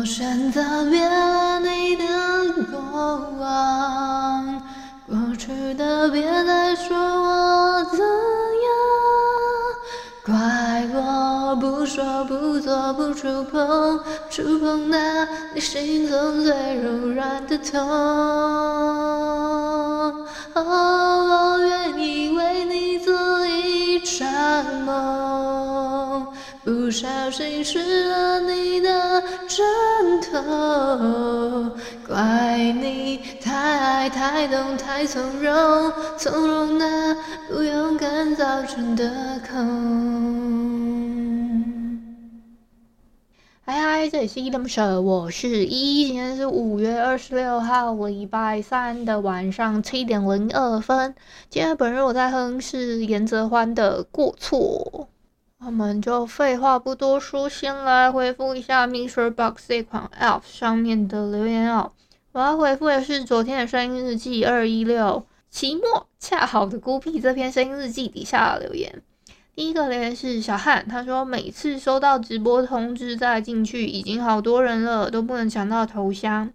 我选择别了你的过往，过去的别再说我怎样，怪我不说不做不触碰，触碰那你心中最柔软的痛。我愿意为你做一场梦。不小心失了你的枕头，怪你太爱太懂太从容，从容那不勇敢造成的空。嗨嗨，这里是依依恋不舍，我是依依，今天是五月二十六号，礼拜三的晚上七点零二分。今天本日我在哼是严泽欢的过错。我们就废话不多说，先来回复一下 MixerBox 这款 App 上面的留言哦。我要回复的是昨天的声音日记二一六期末恰好的孤僻这篇声音日记底下的留言。第一个留言是小汉，他说每次收到直播通知再进去，已经好多人了，都不能抢到头像。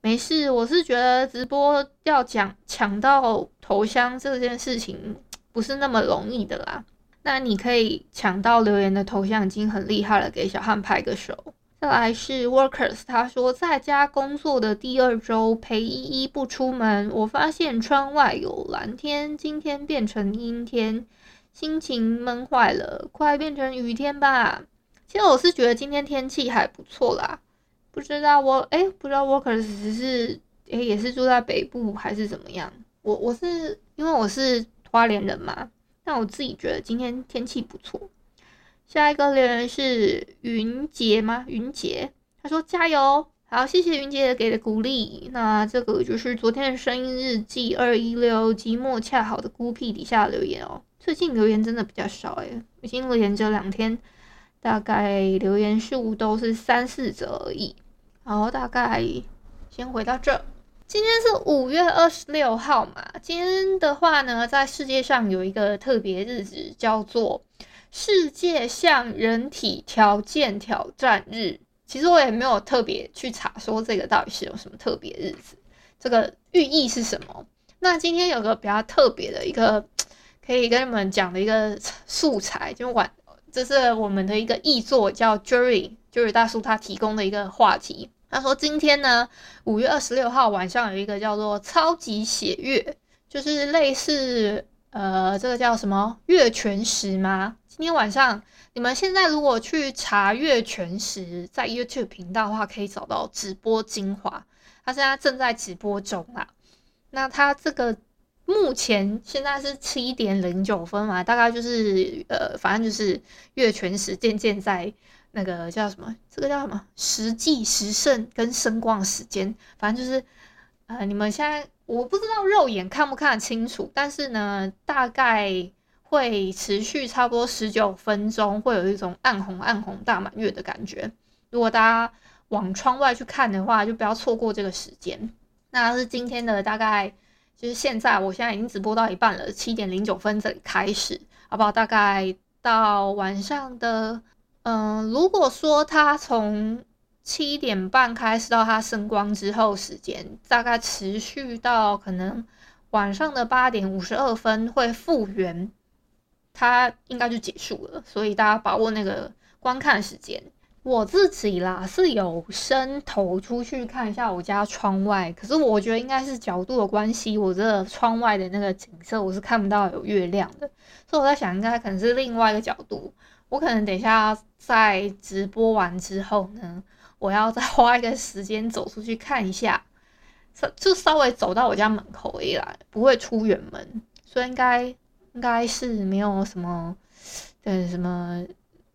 没事，我是觉得直播要讲抢到头像这件事情不是那么容易的啦。那你可以抢到留言的头像已经很厉害了，给小汉拍个手。再来是 Workers，他说在家工作的第二周陪依依不出门，我发现窗外有蓝天，今天变成阴天，心情闷坏了，快变成雨天吧。其实我是觉得今天天气还不错啦，不知道我哎、不知道 Workers 只是哎、也是住在北部还是怎么样？我我是因为我是花莲人嘛。那我自己觉得今天天气不错。下一个留言是云杰吗？云杰，他说加油，好，谢谢云杰给的鼓励。那这个就是昨天的声音日记二一六寂寞恰好的孤僻底下留言哦。最近留言真的比较少诶，已经连着两天，大概留言数都是三四则而已。好，大概先回到这。今天是五月二十六号嘛？今天的话呢，在世界上有一个特别日子，叫做世界向人体条件挑战日。其实我也没有特别去查，说这个到底是有什么特别日子，这个寓意是什么？那今天有个比较特别的一个可以跟你们讲的一个素材，就晚，这是我们的一个译作，叫 Jerry，Jerry 大叔他提供的一个话题。他说：“今天呢，五月二十六号晚上有一个叫做超级血月，就是类似呃，这个叫什么月全食吗？今天晚上你们现在如果去查月全食，在 YouTube 频道的话，可以找到直播精华。他现在正在直播中啦。那他这个目前现在是七点零九分嘛，大概就是呃，反正就是月全食渐渐在。”那个叫什么？这个叫什么？时计时盛跟声光时间，反正就是，呃，你们现在我不知道肉眼看不看得清楚，但是呢，大概会持续差不多十九分钟，会有一种暗红暗红大满月的感觉。如果大家往窗外去看的话，就不要错过这个时间。那是今天的大概，就是现在，我现在已经直播到一半了，七点零九分这里开始，好不好？大概到晚上的。嗯，如果说他从七点半开始到他升光之后时间，大概持续到可能晚上的八点五十二分会复原，他应该就结束了。所以大家把握那个观看时间。我自己啦是有伸头出去看一下我家窗外，可是我觉得应该是角度的关系，我这个窗外的那个景色我是看不到有月亮的，所以我在想应该可能是另外一个角度。我可能等一下在直播完之后呢，我要再花一个时间走出去看一下，就稍微走到我家门口而已啦，不会出远门，所以应该应该是没有什么，呃，什么，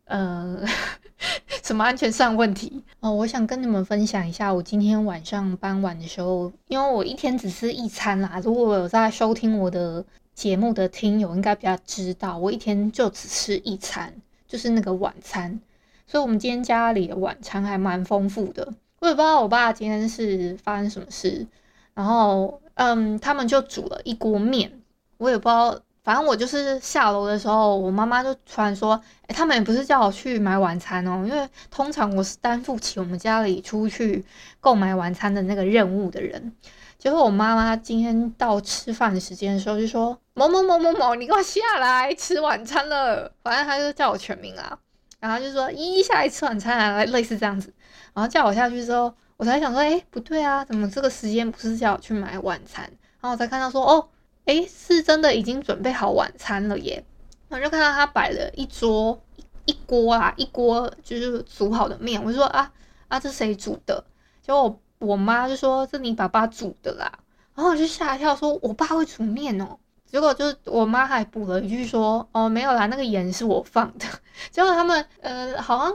呃，什么安全上问题哦？我想跟你们分享一下，我今天晚上傍晚的时候，因为我一天只吃一餐啦。如果有在收听我的节目的听友，应该比较知道，我一天就只吃一餐，就是那个晚餐。所以，我们今天家里的晚餐还蛮丰富的。我也不知道我爸今天是发生什么事，然后，嗯，他们就煮了一锅面，我也不知道。反正我就是下楼的时候，我妈妈就突然说：“诶，他们也不是叫我去买晚餐哦，因为通常我是担负起我们家里出去购买晚餐的那个任务的人。”结果我妈妈今天到吃饭的时间的时候就说：“某某某某某，你给我下来吃晚餐了。”反正他就叫我全名啊，然后就说：“依依下来吃晚餐啊，类似这样子。”然后叫我下去之后，我才想说：“诶，不对啊，怎么这个时间不是叫我去买晚餐？”然后我才看到说：“哦。”诶，是真的已经准备好晚餐了耶！我就看到他摆了一桌一锅啊，一锅就是煮好的面。我就说啊啊，这谁煮的？结果我我妈就说这你爸爸煮的啦。然后我就吓一跳，说我爸会煮面哦。结果就是我妈还补了一句说哦没有啦，那个盐是我放的。结果他们呃好像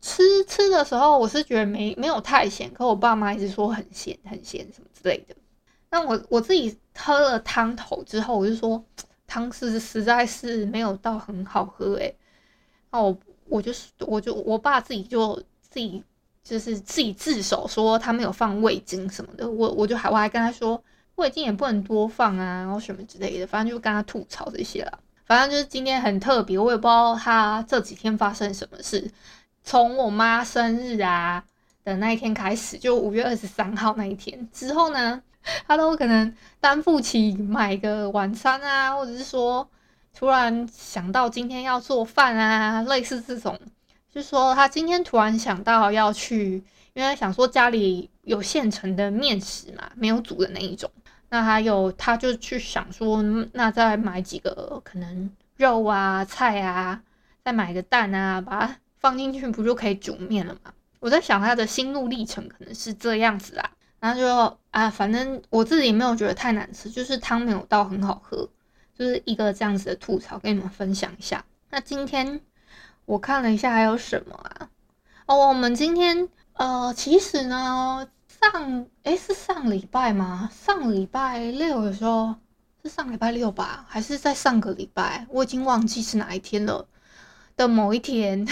吃吃的时候，我是觉得没没有太咸，可我爸妈一直说很咸很咸什么之类的。那我我自己喝了汤头之后，我就说汤是实在是没有到很好喝诶。那我我就是我就我爸自己就自己就是自己自首说他没有放味精什么的，我我就还我还跟他说味精也不能多放啊，然后什么之类的，反正就跟他吐槽这些了。反正就是今天很特别，我也不知道他这几天发生什么事。从我妈生日啊的那一天开始，就五月二十三号那一天之后呢，他都可能担负起买个晚餐啊，或者是说突然想到今天要做饭啊，类似这种，就说他今天突然想到要去，因为想说家里有现成的面食嘛，没有煮的那一种，那还有他就去想说，那再买几个可能肉啊、菜啊，再买个蛋啊，把它放进去，不就可以煮面了吗？我在想他的心路历程可能是这样子啊。然后就啊，反正我自己没有觉得太难吃，就是汤没有到很好喝，就是一个这样子的吐槽，跟你们分享一下。那今天我看了一下还有什么啊？哦，我们今天呃，其实呢，上诶是上礼拜吗？上礼拜六的时候是上礼拜六吧？还是在上个礼拜？我已经忘记是哪一天了的某一天。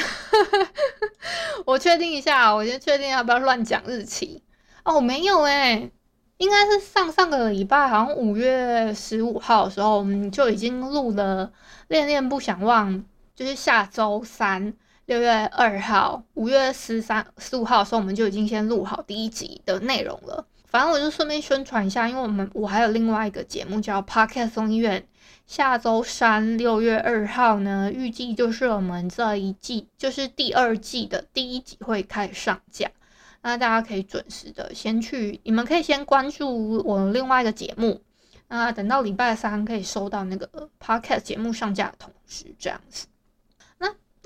我确定一下，我先确定要不要乱讲日期。哦，没有诶，应该是上上个礼拜，好像五月十五号的时候，我们就已经录了《恋恋不想忘》，就是下周三六月二号，五月十三十五号的时候，我们就已经先录好第一集的内容了。反正我就顺便宣传一下，因为我们我还有另外一个节目叫《Podcast 综艺院》，下周三六月二号呢，预计就是我们这一季，就是第二季的第一集会开始上架。那大家可以准时的先去，你们可以先关注我另外一个节目，那等到礼拜三可以收到那个 podcast 节目上架的通知，这样子。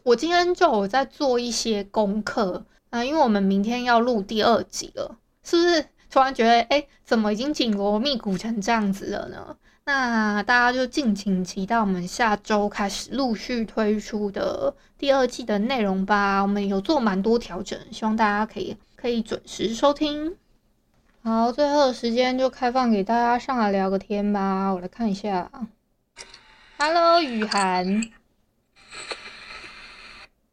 我今天就有在做一些功课啊，因为我们明天要录第二集了，是不是突然觉得哎、怎么已经紧锣密鼓成这样子了呢？那大家就敬请期待我们下周开始陆续推出的第二季的内容吧。我们有做蛮多调整，希望大家可以。可以准时收听。好，最后的时间就开放给大家上来聊个天吧。我来看一下。Hello，雨涵。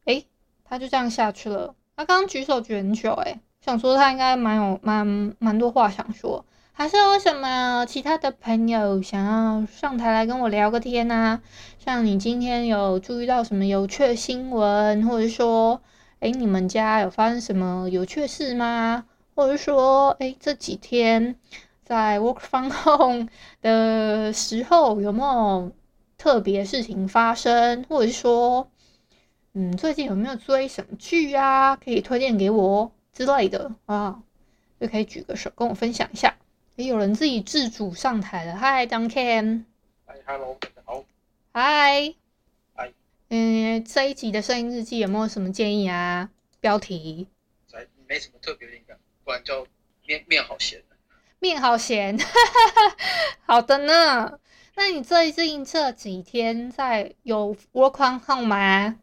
诶，他就这样下去了。他刚刚举手举很久，诶，想说他应该蛮有蛮蛮多话想说。还是有什么其他的朋友想要上台来跟我聊个天啊？像你今天有注意到什么有趣的新闻，或者说？诶，你们家有发生什么有趣事吗？或者说，诶，这几天在 work from home 的时候有没有特别事情发生？或者是说，嗯，最近有没有追什么剧啊？可以推荐给我之类的啊，就可以举个手跟我分享一下。也，有人自己自主上台了，Hi，Duncan。Hi，Hello，大家好。Hi。嗯，这一集的声音日记有没有什么建议啊？标题？没什么特别灵感，不然叫面面好咸。面好咸，好的呢。那你最近这几天在有 work from home 吗？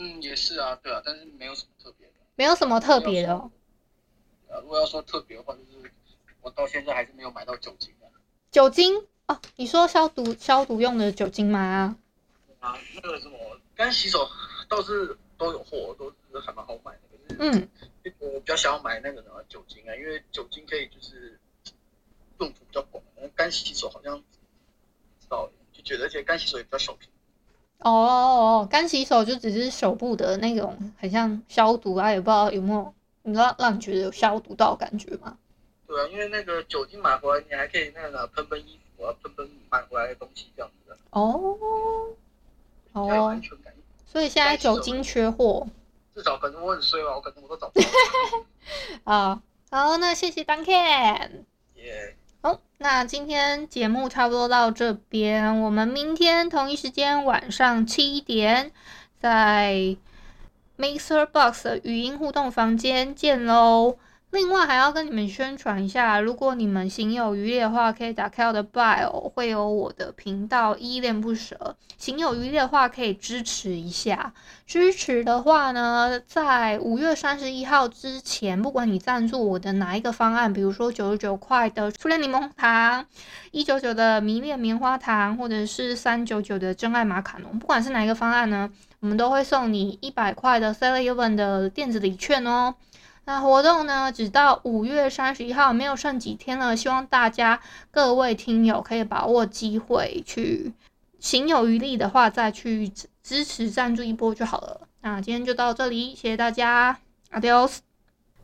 嗯，嗯，也是啊，对啊，但是没有什么特别的，没有什么特别的哦。呃，如果要说特别的话，就是我到现在还是没有买到酒精的。酒精哦，你说消毒消毒用的酒精吗？啊，那个什么干洗手倒是都有货，都是还蛮好买的。可是，嗯，我比较想要买那个什么酒精啊，因为酒精可以就是用途比较广。干洗手好像不知道，就觉得而且干洗手也比较小瓶。哦哦哦，干洗手就只是手部的那种，很像消毒啊，也不知道有没有，你知道让你觉得有消毒到感觉吗？对啊，因为那个酒精买回来，你还可以那个喷喷衣服啊，喷喷买回来的东西这样子的。哦，哦。所以现在酒精缺货。至少可能我很衰吧，我可能我都找不到。好，好，那谢谢 Duncan。耶。好，那今天节目差不多到这边，我们明天同一时间晚上七点，在 MixerBox 的语音互动房间见喽。另外还要跟你们宣传一下，如果你们行有余力的话，可以打开我的 Bio，会有我的频道依恋不舍。行有余力的话，可以支持一下。支持的话呢，在五月三十一号之前，不管你赞助我的哪一个方案，比如说九十九块的初恋柠檬糖，一九九的迷恋棉花糖，或者是三九九的真爱马卡龙，不管是哪一个方案呢，我们都会送你一百块的 Seven Eleven 的电子礼券哦。那活动呢，只到五月三十一号，没有剩几天了。希望大家各位听友可以把握机会去，行有余力的话，再去支持赞助一波就好了。那今天就到这里，谢谢大家，Adios。